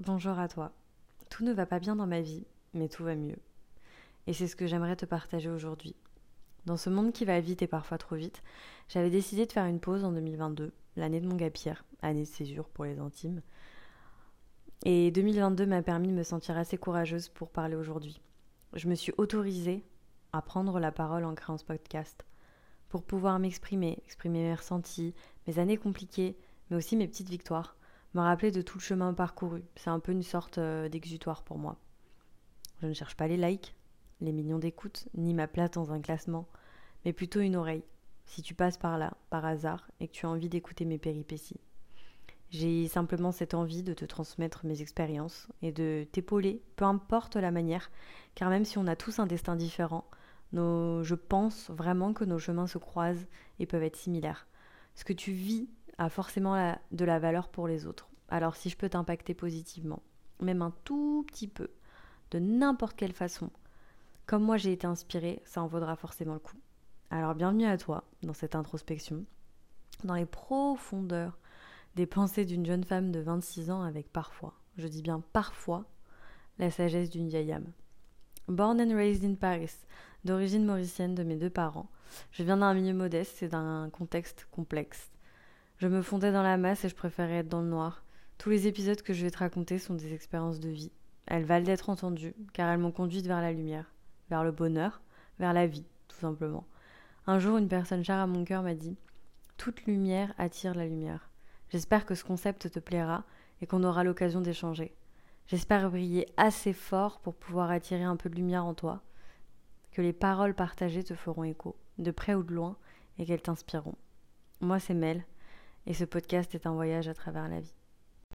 bonjour à toi. Tout ne va pas bien dans ma vie, mais tout va mieux. Et c'est ce que j'aimerais te partager aujourd'hui. Dans ce monde qui va vite et parfois trop vite, j'avais décidé de faire une pause en 2022, l'année de mon gapir, année de césure pour les intimes. Et 2022 m'a permis de me sentir assez courageuse pour parler aujourd'hui. Je me suis autorisée à prendre la parole en créant ce podcast, pour pouvoir m'exprimer, exprimer mes ressentis, mes années compliquées, mais aussi mes petites victoires, me rappeler de tout le chemin parcouru. C'est un peu une sorte euh, d'exutoire pour moi. Je ne cherche pas les likes, les millions d'écoutes, ni ma place dans un classement, mais plutôt une oreille, si tu passes par là, par hasard, et que tu as envie d'écouter mes péripéties. J'ai simplement cette envie de te transmettre mes expériences et de t'épauler, peu importe la manière, car même si on a tous un destin différent, je pense vraiment que nos chemins se croisent et peuvent être similaires. Ce que tu vis a forcément de la valeur pour les autres. Alors si je peux t'impacter positivement, même un tout petit peu, de n'importe quelle façon, comme moi j'ai été inspirée, ça en vaudra forcément le coup. Alors bienvenue à toi dans cette introspection, dans les profondeurs des pensées d'une jeune femme de 26 ans avec parfois, je dis bien parfois, la sagesse d'une vieille âme. Born and raised in Paris, d'origine mauricienne de mes deux parents, je viens d'un milieu modeste et d'un contexte complexe. Je me fondais dans la masse et je préférais être dans le noir. Tous les épisodes que je vais te raconter sont des expériences de vie. Elles valent d'être entendues, car elles m'ont conduite vers la lumière, vers le bonheur, vers la vie, tout simplement. Un jour, une personne chère à mon cœur m'a dit Toute lumière attire la lumière. J'espère que ce concept te plaira et qu'on aura l'occasion d'échanger. J'espère briller assez fort pour pouvoir attirer un peu de lumière en toi, que les paroles partagées te feront écho, de près ou de loin, et qu'elles t'inspireront. Moi, c'est Mel, et ce podcast est un voyage à travers la vie.